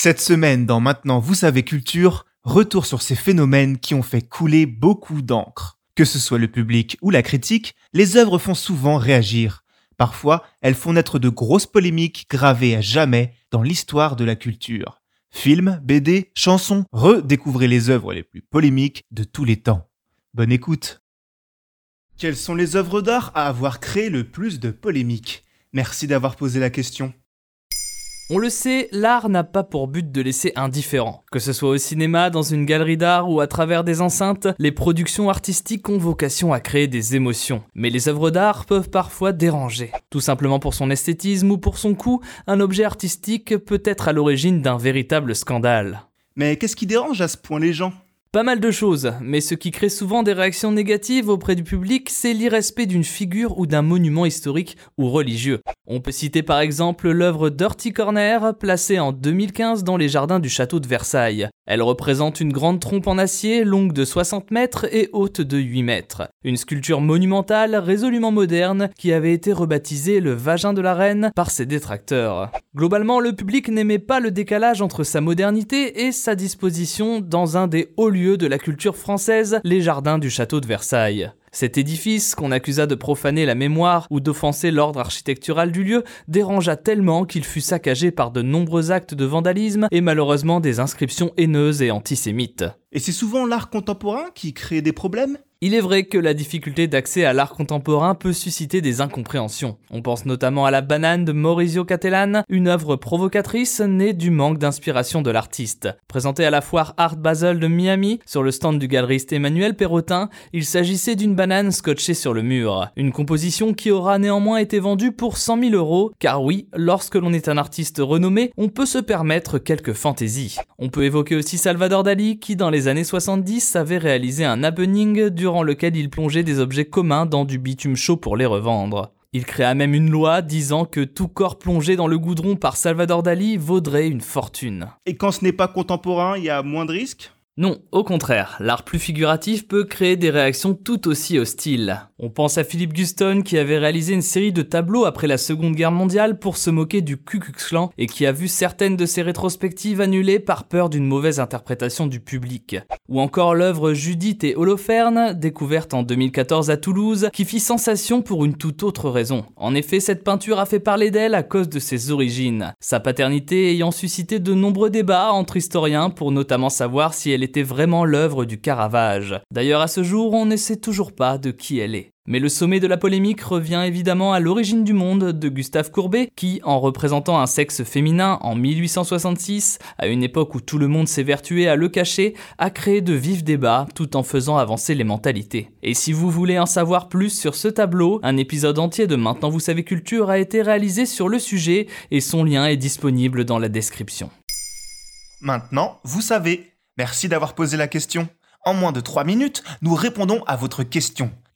Cette semaine, dans Maintenant Vous savez Culture, retour sur ces phénomènes qui ont fait couler beaucoup d'encre. Que ce soit le public ou la critique, les œuvres font souvent réagir. Parfois, elles font naître de grosses polémiques gravées à jamais dans l'histoire de la culture. Films, BD, chansons, redécouvrez les œuvres les plus polémiques de tous les temps. Bonne écoute. Quelles sont les œuvres d'art à avoir créé le plus de polémiques? Merci d'avoir posé la question. On le sait, l'art n'a pas pour but de laisser indifférent. Que ce soit au cinéma, dans une galerie d'art ou à travers des enceintes, les productions artistiques ont vocation à créer des émotions. Mais les œuvres d'art peuvent parfois déranger. Tout simplement pour son esthétisme ou pour son coût, un objet artistique peut être à l'origine d'un véritable scandale. Mais qu'est-ce qui dérange à ce point les gens? Pas mal de choses, mais ce qui crée souvent des réactions négatives auprès du public, c'est l'irrespect d'une figure ou d'un monument historique ou religieux. On peut citer par exemple l'œuvre Dirty Corner, placée en 2015 dans les jardins du château de Versailles. Elle représente une grande trompe en acier longue de 60 mètres et haute de 8 mètres. Une sculpture monumentale résolument moderne qui avait été rebaptisée le vagin de la reine par ses détracteurs. Globalement, le public n'aimait pas le décalage entre sa modernité et sa disposition dans un des hauts de la culture française, les jardins du château de Versailles. Cet édifice, qu'on accusa de profaner la mémoire ou d'offenser l'ordre architectural du lieu, dérangea tellement qu'il fut saccagé par de nombreux actes de vandalisme et malheureusement des inscriptions haineuses et antisémites. Et c'est souvent l'art contemporain qui crée des problèmes? Il est vrai que la difficulté d'accès à l'art contemporain peut susciter des incompréhensions. On pense notamment à la banane de Maurizio Cattelan, une œuvre provocatrice née du manque d'inspiration de l'artiste. Présentée à la foire Art Basel de Miami, sur le stand du galeriste Emmanuel Perrotin, il s'agissait d'une banane scotchée sur le mur. Une composition qui aura néanmoins été vendue pour 100 000 euros, car oui, lorsque l'on est un artiste renommé, on peut se permettre quelques fantaisies. On peut évoquer aussi Salvador Dali, qui dans les années 70 avait réalisé un happening du durant lequel il plongeait des objets communs dans du bitume chaud pour les revendre. Il créa même une loi disant que tout corps plongé dans le goudron par Salvador Dali vaudrait une fortune. Et quand ce n'est pas contemporain, il y a moins de risques? Non, au contraire, l'art plus figuratif peut créer des réactions tout aussi hostiles. On pense à Philippe Guston qui avait réalisé une série de tableaux après la Seconde Guerre mondiale pour se moquer du Ku Klux Klan et qui a vu certaines de ses rétrospectives annulées par peur d'une mauvaise interprétation du public. Ou encore l'œuvre Judith et Holoferne, découverte en 2014 à Toulouse, qui fit sensation pour une toute autre raison. En effet, cette peinture a fait parler d'elle à cause de ses origines, sa paternité ayant suscité de nombreux débats entre historiens pour notamment savoir si elle était vraiment l'œuvre du Caravage. D'ailleurs, à ce jour, on ne sait toujours pas de qui elle est. Mais le sommet de la polémique revient évidemment à l'origine du monde de Gustave Courbet, qui, en représentant un sexe féminin en 1866, à une époque où tout le monde s'évertuait à le cacher, a créé de vifs débats tout en faisant avancer les mentalités. Et si vous voulez en savoir plus sur ce tableau, un épisode entier de Maintenant vous savez culture a été réalisé sur le sujet et son lien est disponible dans la description. Maintenant, vous savez. Merci d'avoir posé la question. En moins de 3 minutes, nous répondons à votre question.